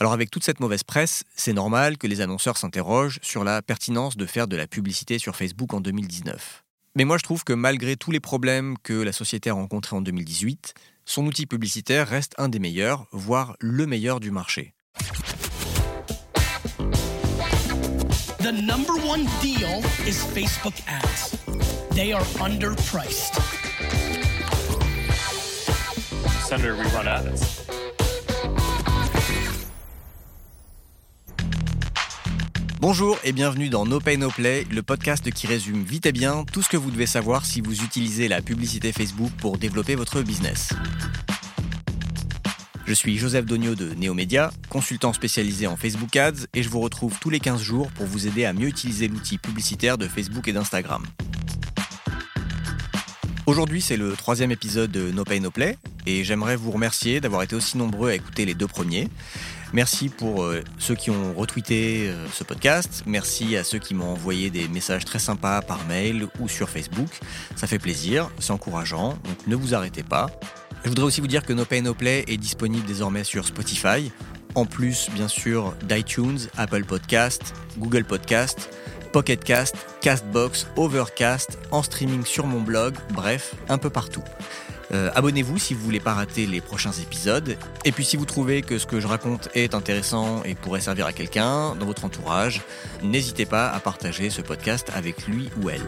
Alors avec toute cette mauvaise presse, c'est normal que les annonceurs s'interrogent sur la pertinence de faire de la publicité sur Facebook en 2019. Mais moi je trouve que malgré tous les problèmes que la société a rencontrés en 2018, son outil publicitaire reste un des meilleurs, voire le meilleur du marché. The number one deal is Facebook ads. They are underpriced. Senator, we run ads. Bonjour et bienvenue dans No Pay No Play, le podcast qui résume vite et bien tout ce que vous devez savoir si vous utilisez la publicité Facebook pour développer votre business. Je suis Joseph Dogno de Neomédia, consultant spécialisé en Facebook Ads et je vous retrouve tous les 15 jours pour vous aider à mieux utiliser l'outil publicitaire de Facebook et d'Instagram. Aujourd'hui, c'est le troisième épisode de No Pay No Play et j'aimerais vous remercier d'avoir été aussi nombreux à écouter les deux premiers. Merci pour euh, ceux qui ont retweeté euh, ce podcast. Merci à ceux qui m'ont envoyé des messages très sympas par mail ou sur Facebook. Ça fait plaisir, c'est encourageant, donc ne vous arrêtez pas. Je voudrais aussi vous dire que No Pay No Play est disponible désormais sur Spotify, en plus bien sûr d'iTunes, Apple Podcast, Google Podcast, Pocket Cast, Castbox, Overcast, en streaming sur mon blog, bref, un peu partout. Euh, abonnez-vous si vous voulez pas rater les prochains épisodes. Et puis si vous trouvez que ce que je raconte est intéressant et pourrait servir à quelqu'un dans votre entourage, n'hésitez pas à partager ce podcast avec lui ou elle.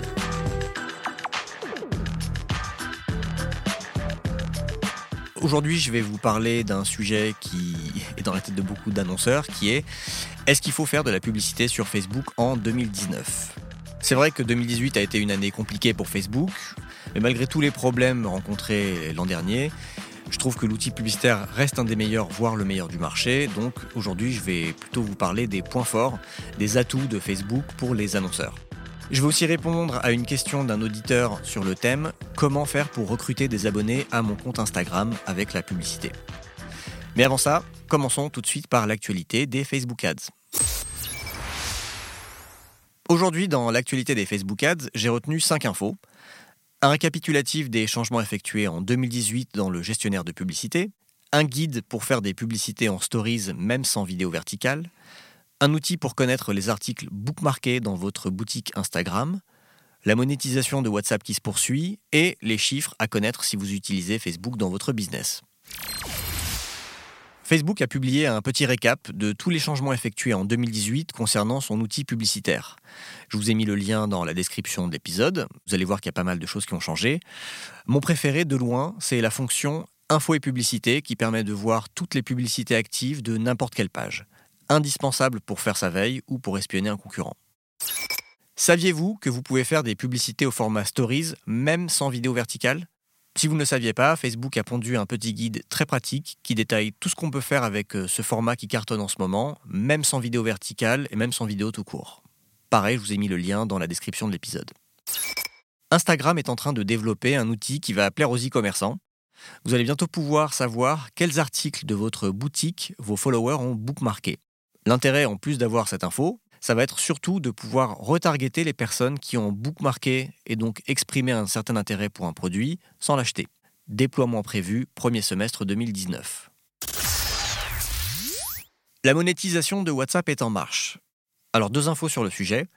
Aujourd'hui, je vais vous parler d'un sujet qui est dans la tête de beaucoup d'annonceurs, qui est est-ce qu'il faut faire de la publicité sur Facebook en 2019 C'est vrai que 2018 a été une année compliquée pour Facebook. Mais malgré tous les problèmes rencontrés l'an dernier, je trouve que l'outil publicitaire reste un des meilleurs, voire le meilleur du marché. Donc aujourd'hui, je vais plutôt vous parler des points forts, des atouts de Facebook pour les annonceurs. Je vais aussi répondre à une question d'un auditeur sur le thème comment faire pour recruter des abonnés à mon compte Instagram avec la publicité? Mais avant ça, commençons tout de suite par l'actualité des Facebook Ads. Aujourd'hui, dans l'actualité des Facebook Ads, j'ai retenu 5 infos. Un récapitulatif des changements effectués en 2018 dans le gestionnaire de publicité, un guide pour faire des publicités en stories même sans vidéo verticale, un outil pour connaître les articles bookmarkés dans votre boutique Instagram, la monétisation de WhatsApp qui se poursuit et les chiffres à connaître si vous utilisez Facebook dans votre business. Facebook a publié un petit récap de tous les changements effectués en 2018 concernant son outil publicitaire. Je vous ai mis le lien dans la description de l'épisode. Vous allez voir qu'il y a pas mal de choses qui ont changé. Mon préféré de loin, c'est la fonction Info et publicité qui permet de voir toutes les publicités actives de n'importe quelle page. Indispensable pour faire sa veille ou pour espionner un concurrent. Saviez-vous que vous pouvez faire des publicités au format Stories même sans vidéo verticale? Si vous ne le saviez pas, Facebook a pondu un petit guide très pratique qui détaille tout ce qu'on peut faire avec euh, ce format qui cartonne en ce moment, même sans vidéo verticale et même sans vidéo tout court. Pareil, je vous ai mis le lien dans la description de l'épisode. Instagram est en train de développer un outil qui va plaire aux e-commerçants. Vous allez bientôt pouvoir savoir quels articles de votre boutique vos followers ont bookmarké. L'intérêt, en plus d'avoir cette info, ça va être surtout de pouvoir retargeter les personnes qui ont bookmarké et donc exprimé un certain intérêt pour un produit sans l'acheter. Déploiement prévu premier semestre 2019. La monétisation de WhatsApp est en marche. Alors deux infos sur le sujet.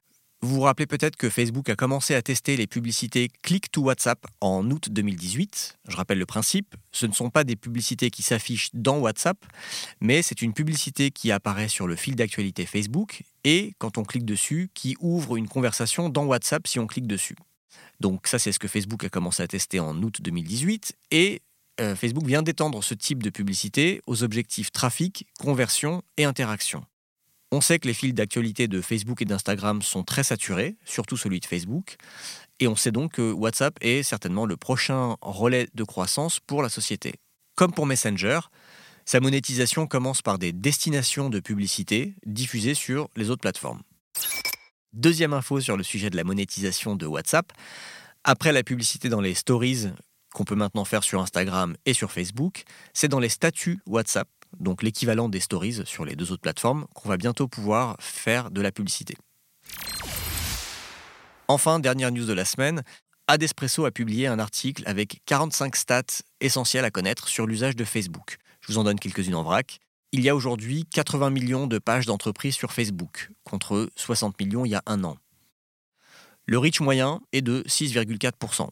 Vous vous rappelez peut-être que Facebook a commencé à tester les publicités Click to WhatsApp en août 2018. Je rappelle le principe, ce ne sont pas des publicités qui s'affichent dans WhatsApp, mais c'est une publicité qui apparaît sur le fil d'actualité Facebook et, quand on clique dessus, qui ouvre une conversation dans WhatsApp si on clique dessus. Donc ça, c'est ce que Facebook a commencé à tester en août 2018 et euh, Facebook vient d'étendre ce type de publicité aux objectifs trafic, conversion et interaction. On sait que les fils d'actualité de Facebook et d'Instagram sont très saturés, surtout celui de Facebook, et on sait donc que WhatsApp est certainement le prochain relais de croissance pour la société. Comme pour Messenger, sa monétisation commence par des destinations de publicité diffusées sur les autres plateformes. Deuxième info sur le sujet de la monétisation de WhatsApp. Après la publicité dans les stories qu'on peut maintenant faire sur Instagram et sur Facebook, c'est dans les statuts WhatsApp donc l'équivalent des stories sur les deux autres plateformes, qu'on va bientôt pouvoir faire de la publicité. Enfin, dernière news de la semaine, Adespresso a publié un article avec 45 stats essentielles à connaître sur l'usage de Facebook. Je vous en donne quelques-unes en vrac. il y a aujourd'hui 80 millions de pages d'entreprise sur Facebook, contre 60 millions il y a un an. Le reach moyen est de 6,4%.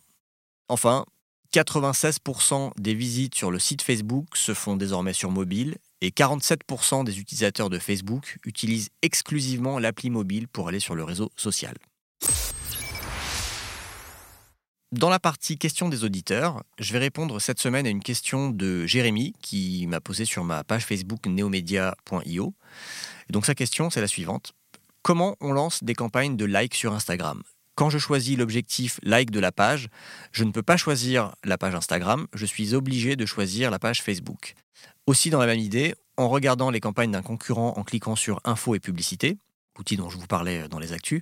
Enfin, 96% des visites sur le site Facebook se font désormais sur mobile et 47% des utilisateurs de Facebook utilisent exclusivement l'appli mobile pour aller sur le réseau social. Dans la partie questions des auditeurs, je vais répondre cette semaine à une question de Jérémy qui m'a posée sur ma page Facebook neomedia.io. Donc sa question, c'est la suivante. Comment on lance des campagnes de like sur Instagram? Quand je choisis l'objectif like de la page, je ne peux pas choisir la page Instagram, je suis obligé de choisir la page Facebook. Aussi dans la même idée, en regardant les campagnes d'un concurrent en cliquant sur info et publicité, outil dont je vous parlais dans les actus,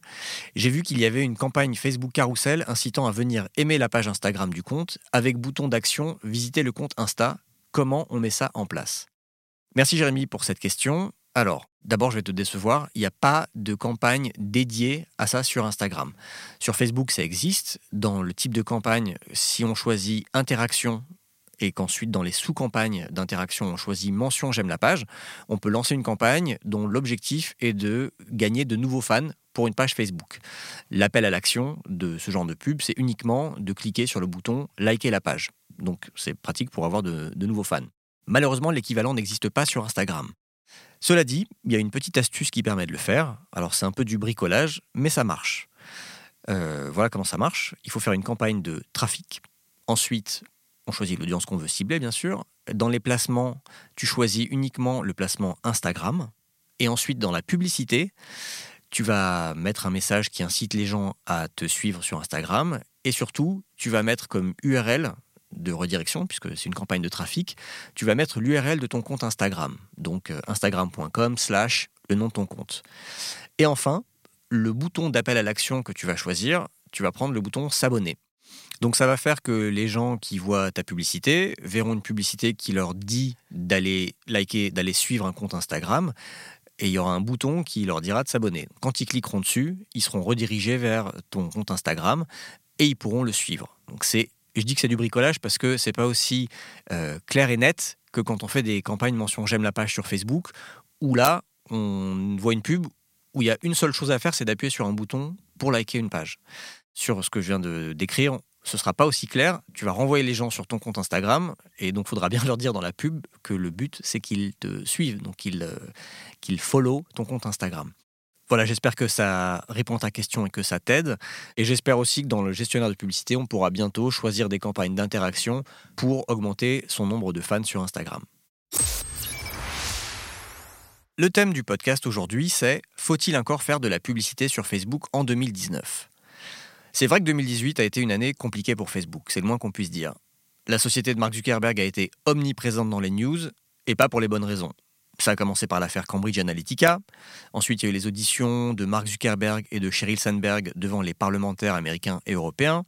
j'ai vu qu'il y avait une campagne Facebook Carousel incitant à venir aimer la page Instagram du compte avec bouton d'action visiter le compte Insta. Comment on met ça en place Merci Jérémy pour cette question. Alors, d'abord, je vais te décevoir, il n'y a pas de campagne dédiée à ça sur Instagram. Sur Facebook, ça existe. Dans le type de campagne, si on choisit interaction et qu'ensuite dans les sous-campagnes d'interaction on choisit mention j'aime la page, on peut lancer une campagne dont l'objectif est de gagner de nouveaux fans pour une page Facebook. L'appel à l'action de ce genre de pub, c'est uniquement de cliquer sur le bouton liker la page. Donc c'est pratique pour avoir de, nouveaux fans. Malheureusement, l'équivalent n'existe pas sur Instagram. Cela dit, il y a une petite astuce qui permet de le faire. Alors c'est un peu du bricolage, mais ça marche. Euh, voilà comment ça marche. Il faut faire une campagne de trafic. Ensuite, on choisit l'audience qu'on veut cibler, bien sûr. Dans les placements, tu choisis uniquement le placement Instagram. Et ensuite, dans la publicité, tu vas mettre un message qui incite les gens à te suivre sur Instagram. Et surtout, tu vas mettre comme URL de redirection, puisque c'est une campagne de trafic, tu vas mettre l'URL de ton compte Instagram. Donc euh, instagram.com slash le nom de ton compte. Et enfin, le bouton d'appel à l'action que tu vas choisir, tu vas prendre le bouton s'abonner. Donc ça va faire que les gens qui voient ta publicité verront une publicité qui leur dit d'aller liker, d'aller suivre un compte Instagram. Et il y aura un bouton qui leur dira de s'abonner. Quand ils cliqueront dessus, ils seront redirigés vers ton compte Instagram et ils pourront le suivre. Donc c'est, je dis que c'est du bricolage parce que c'est pas aussi euh, clair et net que quand on fait des campagnes mention j'aime la page sur Facebook, où là on voit une pub où il y a une seule chose à faire, c'est d'appuyer sur un bouton pour liker une page. Sur ce que je viens de décrire, ce sera pas aussi clair. Tu vas renvoyer les gens sur ton compte Instagram et donc faudra bien leur dire dans la pub que le but c'est qu'ils te suivent, donc qu'ils euh, qu'ils follow ton compte Instagram. Voilà, j'espère que ça répond à ta question et que ça t'aide. Et j'espère aussi que dans le gestionnaire de publicité, on pourra bientôt choisir des campagnes d'interaction pour augmenter son nombre de fans sur Instagram. Le thème du podcast aujourd'hui, c'est Faut-il encore faire de la publicité sur Facebook en 2019 c'est vrai que 2018 a été une année compliquée pour Facebook, c'est le moins qu'on puisse dire. La société de Mark Zuckerberg a été omniprésente dans les news, et pas pour les bonnes raisons. Ça a commencé par l'affaire Cambridge Analytica. Ensuite, il y a eu les auditions de Mark Zuckerberg et de Sheryl Sandberg devant les parlementaires américains et européens.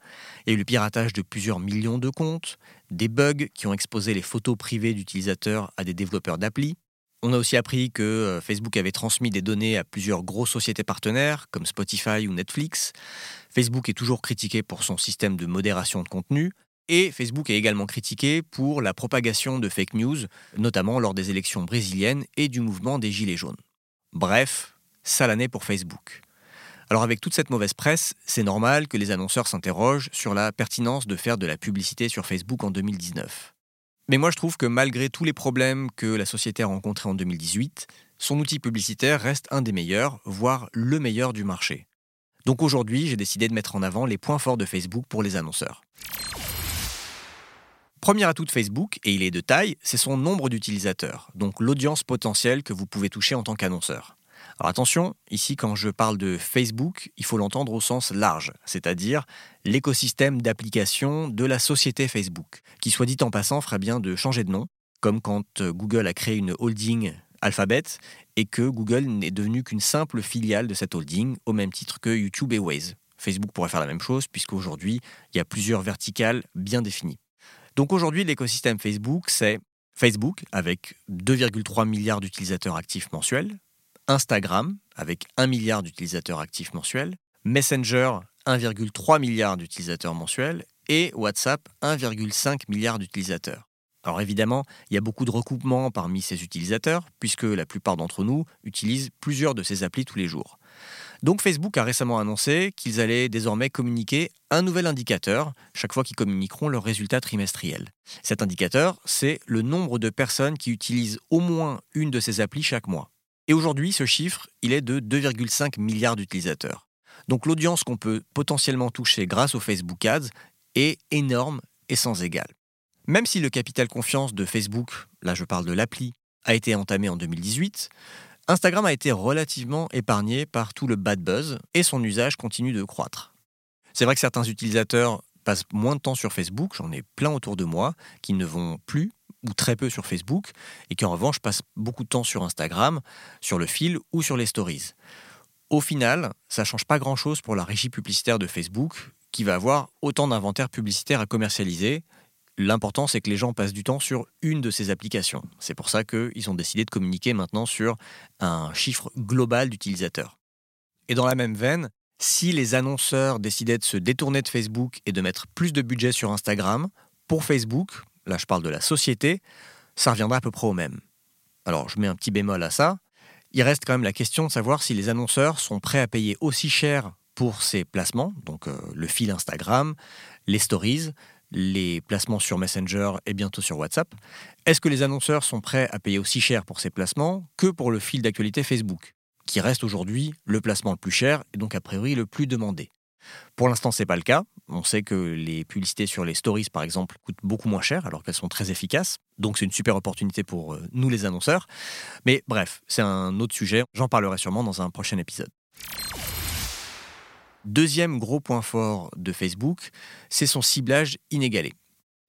Il y a eu le piratage de plusieurs millions de comptes, des bugs qui ont exposé les photos privées d'utilisateurs à des développeurs d'appli. On a aussi appris que euh, Facebook avait transmis des données à plusieurs grosses sociétés partenaires comme Spotify ou Netflix. Facebook est toujours critiqué pour son système de modération de contenu. Et Facebook est également critiqué pour la propagation de fake news, notamment lors des élections brésiliennes et du mouvement des Gilets jaunes. Bref, sale année pour Facebook. Alors avec toute cette mauvaise presse, c'est normal que les annonceurs s'interrogent sur la pertinence de faire de la publicité sur Facebook en 2019. Mais moi, je trouve que malgré tous les problèmes que la société a rencontrés en 2018, son outil publicitaire reste un des meilleurs, voire le meilleur du marché. Donc aujourd'hui, j'ai décidé de mettre en avant les points forts de Facebook pour les annonceurs. Premier atout de Facebook, et il est de taille, c'est son nombre d'utilisateurs, donc l'audience potentielle que vous pouvez toucher en tant qu'annonceur. Alors attention, ici quand je parle de Facebook, il faut l'entendre au sens large, c'est-à-dire l'écosystème d'applications de la société Facebook, qui soit dit en passant ferait bien de changer de nom, comme quand euh, Google a créé une holding Alphabet et que Google n'est devenu qu'une simple filiale de cette holding, au même titre que YouTube et Waze. Facebook pourrait faire la même chose, puisqu'aujourd'hui, il y a plusieurs verticales bien définies. Donc aujourd'hui, l'écosystème Facebook, c'est Facebook, avec 2,3 milliards d'utilisateurs actifs mensuels, Instagram, avec 1 milliard d'utilisateurs actifs mensuels, Messenger, 1,3 milliard d'utilisateurs mensuels, et WhatsApp, 1,5 milliard d'utilisateurs. Alors évidemment, il y a beaucoup de recoupements parmi ces utilisateurs, puisque la plupart d'entre nous utilisent plusieurs de ces applis tous les jours. Donc Facebook a récemment annoncé qu'ils allaient désormais communiquer un nouvel indicateur chaque fois qu'ils communiqueront leurs résultats trimestriels. Cet indicateur, c'est le nombre de personnes qui utilisent au moins une de ces applis chaque mois. Et aujourd'hui, ce chiffre, il est de 2,5 milliards d'utilisateurs. Donc l'audience qu'on peut potentiellement toucher grâce au Facebook Ads est énorme et sans égal. Même si le capital confiance de Facebook, là je parle de l'appli, a été entamé en 2018, Instagram a été relativement épargné par tout le bad buzz et son usage continue de croître. C'est vrai que certains utilisateurs passent moins de temps sur Facebook, j'en ai plein autour de moi, qui ne vont plus ou très peu sur Facebook et qui en revanche passent beaucoup de temps sur Instagram, sur le fil ou sur les stories. Au final, ça ne change pas grand-chose pour la régie publicitaire de Facebook, qui va avoir autant d'inventaires publicitaires à commercialiser, L'important, c'est que les gens passent du temps sur une de ces applications. C'est pour ça qu'ils ont décidé de communiquer maintenant sur un chiffre global d'utilisateurs. Et dans la même veine, si les annonceurs décidaient de se détourner de Facebook et de mettre plus de budget sur Instagram, pour Facebook, là je parle de la société, ça reviendra à peu près au même. Alors je mets un petit bémol à ça. Il reste quand même la question de savoir si les annonceurs sont prêts à payer aussi cher pour ces placements, donc euh, le fil Instagram, les stories, les placements sur Messenger et bientôt sur WhatsApp. Est-ce que les annonceurs sont prêts à payer aussi cher pour ces placements que pour le fil d'actualité Facebook, qui reste aujourd'hui le placement le plus cher et donc a priori le plus demandé? Pour l'instant, ce n'est pas le cas. On sait que les publicités sur les stories, par exemple, coûtent beaucoup moins cher alors qu'elles sont très efficaces. Donc c'est une super opportunité pour euh, nous les annonceurs. Mais bref, c'est un autre sujet. J'en parlerai sûrement dans un prochain épisode. Deuxième gros point fort de Facebook, c'est son ciblage inégalé.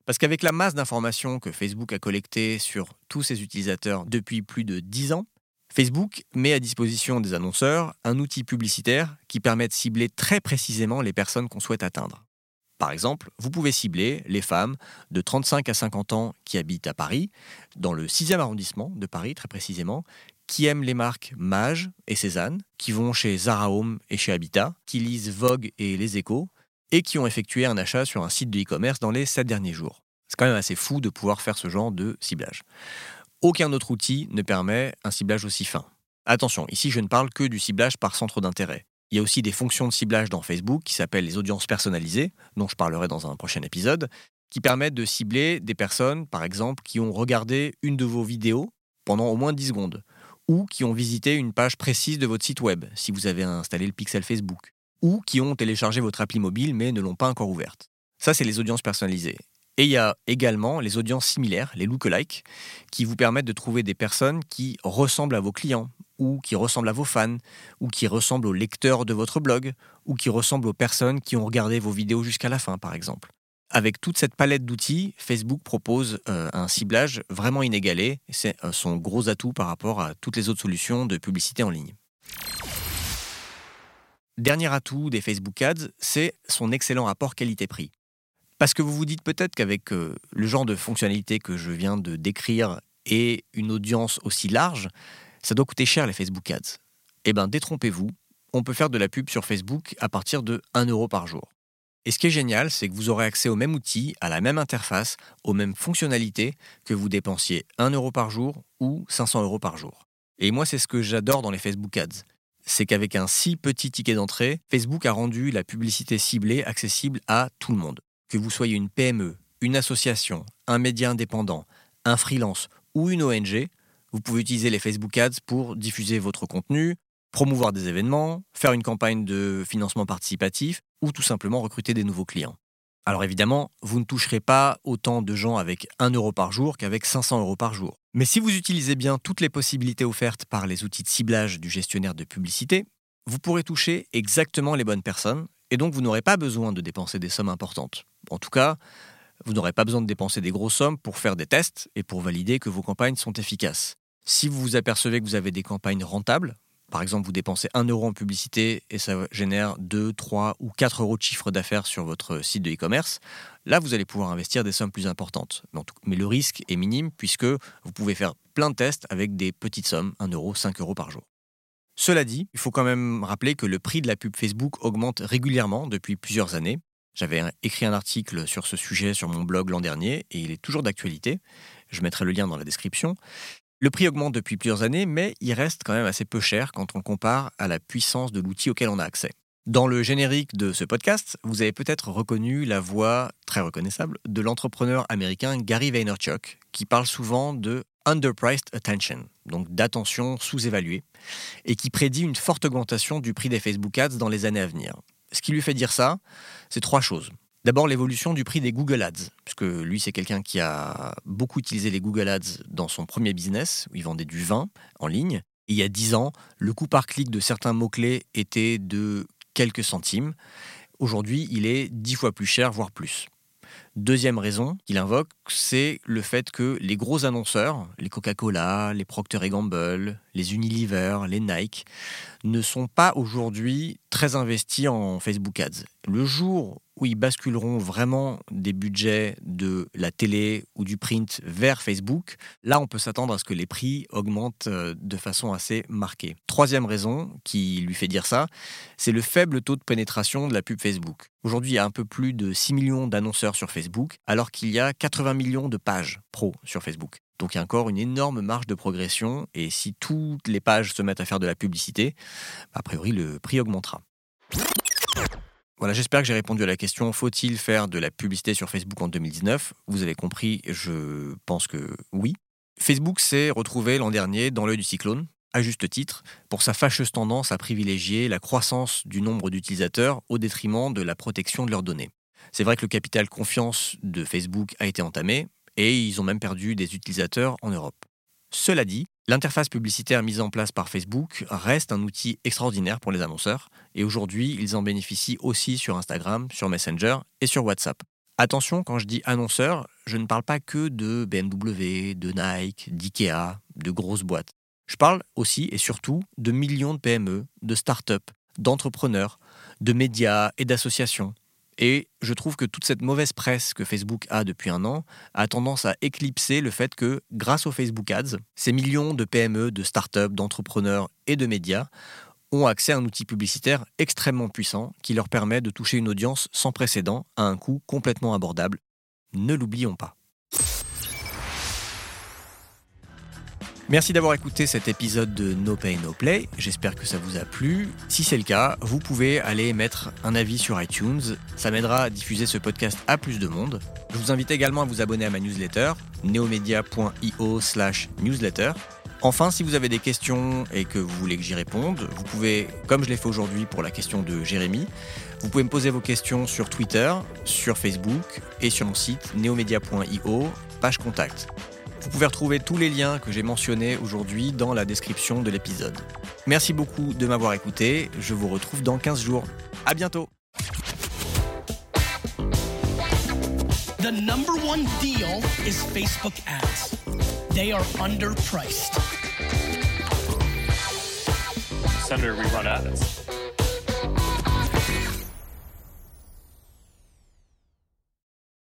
Parce qu'avec la masse d'informations que Facebook a collectées sur tous ses utilisateurs depuis plus de 10 ans, Facebook met à disposition des annonceurs un outil publicitaire qui permet de cibler très précisément les personnes qu'on souhaite atteindre. Par exemple, vous pouvez cibler les femmes de 35 à 50 ans qui habitent à Paris, dans le 6e arrondissement de Paris très précisément, qui aiment les marques Mage et Cézanne, qui vont chez Zara Home et chez Habitat, qui lisent Vogue et Les Échos, et qui ont effectué un achat sur un site de e-commerce dans les 7 derniers jours. C'est quand même assez fou de pouvoir faire ce genre de ciblage. Aucun autre outil ne permet un ciblage aussi fin. Attention, ici je ne parle que du ciblage par centre d'intérêt. Il y a aussi des fonctions de ciblage dans Facebook qui s'appellent les audiences personnalisées, dont je parlerai dans un prochain épisode, qui permettent de cibler des personnes, par exemple, qui ont regardé une de vos vidéos pendant au moins 10 secondes ou qui ont visité une page précise de votre site web, si vous avez installé le pixel Facebook, ou qui ont téléchargé votre appli mobile mais ne l'ont pas encore ouverte. Ça, c'est les audiences personnalisées. Et il y a également les audiences similaires, les lookalikes, qui vous permettent de trouver des personnes qui ressemblent à vos clients, ou qui ressemblent à vos fans, ou qui ressemblent aux lecteurs de votre blog, ou qui ressemblent aux personnes qui ont regardé vos vidéos jusqu'à la fin, par exemple. Avec toute cette palette d'outils, Facebook propose euh, un ciblage vraiment inégalé. C'est euh, son gros atout par rapport à toutes les autres solutions de publicité en ligne. Dernier atout des Facebook Ads, c'est son excellent rapport qualité-prix. Parce que vous vous dites peut-être qu'avec euh, le genre de fonctionnalité que je viens de décrire et une audience aussi large, ça doit coûter cher les Facebook Ads. Eh bien, détrompez-vous, on peut faire de la pub sur Facebook à partir de 1 euro par jour. Et ce qui est génial, c'est que vous aurez accès au même outil, à la même interface, aux mêmes fonctionnalités que vous dépensiez 1 euro par jour ou 500 euros par jour. Et moi, c'est ce que j'adore dans les Facebook Ads. C'est qu'avec un si petit ticket d'entrée, Facebook a rendu la publicité ciblée accessible à tout le monde. Que vous soyez une PME, une association, un média indépendant, un freelance ou une ONG, vous pouvez utiliser les Facebook Ads pour diffuser votre contenu, promouvoir des événements, faire une campagne de financement participatif ou tout simplement recruter des nouveaux clients. Alors évidemment, vous ne toucherez pas autant de gens avec 1 euro par jour qu'avec 500 euros par jour. Mais si vous utilisez bien toutes les possibilités offertes par les outils de ciblage du gestionnaire de publicité, vous pourrez toucher exactement les bonnes personnes et donc vous n'aurez pas besoin de dépenser des sommes importantes. En tout cas, vous n'aurez pas besoin de dépenser des grosses sommes pour faire des tests et pour valider que vos campagnes sont efficaces. Si vous vous apercevez que vous avez des campagnes rentables, par exemple, vous dépensez 1 euro en publicité et ça génère 2, 3 ou 4 euros de chiffre d'affaires sur votre site de e-commerce. Là, vous allez pouvoir investir des sommes plus importantes. Mais le risque est minime puisque vous pouvez faire plein de tests avec des petites sommes, 1 euro, 5 euros par jour. Cela dit, il faut quand même rappeler que le prix de la pub Facebook augmente régulièrement depuis plusieurs années. J'avais écrit un article sur ce sujet sur mon blog l'an dernier et il est toujours d'actualité. Je mettrai le lien dans la description. Le prix augmente depuis plusieurs années, mais il reste quand même assez peu cher quand on compare à la puissance de l'outil auquel on a accès. Dans le générique de ce podcast, vous avez peut-être reconnu la voix très reconnaissable de l'entrepreneur américain Gary Vaynerchuk, qui parle souvent de underpriced attention, donc d'attention sous-évaluée, et qui prédit une forte augmentation du prix des Facebook Ads dans les années à venir. Ce qui lui fait dire ça, c'est trois choses. D'abord l'évolution du prix des Google Ads, puisque lui c'est quelqu'un qui a beaucoup utilisé les Google Ads dans son premier business, où il vendait du vin en ligne. il y a dix ans, le coût par clic de certains mots-clés était de quelques centimes. Aujourd'hui, il est dix fois plus cher, voire plus. Deuxième raison qu'il invoque, c'est le fait que les gros annonceurs, les Coca-Cola, les Procter Gamble, les Unilever, les Nike, ne sont pas aujourd'hui très investis en Facebook Ads. Le jour où ils basculeront vraiment des budgets de la télé ou du print vers Facebook, là on peut s'attendre à ce que les prix augmentent euh, de façon assez marquée. Troisième raison qui lui fait dire ça, c'est le faible taux de pénétration de la pub Facebook. Aujourd'hui, il y a un peu plus de 6 millions d'annonceurs sur Facebook, alors qu'il y a 80 millions de pages pro sur Facebook. Donc il y a encore une énorme marge de progression, et si toutes les pages se mettent à faire de la publicité, a priori le prix augmentera. Voilà, j'espère que j'ai répondu à la question faut-il faire de la publicité sur Facebook en 2019 Vous avez compris, je pense que oui. Facebook s'est retrouvé l'an dernier dans l'œil du cyclone, à juste titre, pour sa fâcheuse tendance à privilégier la croissance du nombre d'utilisateurs au détriment de la protection de leurs données. C'est vrai que le capital confiance de Facebook a été entamé et ils ont même perdu des utilisateurs en Europe. Cela dit, l'interface publicitaire mise en place par Facebook reste un outil extraordinaire pour les annonceurs, et aujourd'hui ils en bénéficient aussi sur Instagram, sur Messenger et sur WhatsApp. Attention, quand je dis annonceurs, je ne parle pas que de BMW, de Nike, d'IKEA, de grosses boîtes. Je parle aussi et surtout de millions de PME, de start-up, d'entrepreneurs, de médias et d'associations et je trouve que toute cette mauvaise presse que Facebook a depuis un an a tendance à éclipser le fait que, grâce aux Facebook Ads, ces millions de PME, de startups, d'entrepreneurs et de médias ont accès à un outil publicitaire extrêmement puissant qui leur permet de toucher une audience sans précédent à un coût complètement abordable. Ne l'oublions pas. Merci d'avoir écouté cet épisode de No Pay No Play. J'espère que ça vous a plu. Si c'est le cas, vous pouvez aller mettre un avis sur iTunes. Ça m'aidera à diffuser ce podcast à plus de monde. Je vous invite également à vous abonner à ma newsletter, neomedia.io slash newsletter. Enfin, si vous avez des questions et que vous voulez que j'y réponde, vous pouvez, comme je l'ai fait aujourd'hui pour la question de Jérémy, vous pouvez me poser vos questions sur Twitter, sur Facebook et sur mon site neomedia.io, page contact. Vous pouvez retrouver tous les liens que j'ai mentionnés aujourd'hui dans la description de l'épisode. Merci beaucoup de m'avoir écouté. Je vous retrouve dans 15 jours. À bientôt. The number one deal is Facebook ads. They are underpriced. Senator, we run ads.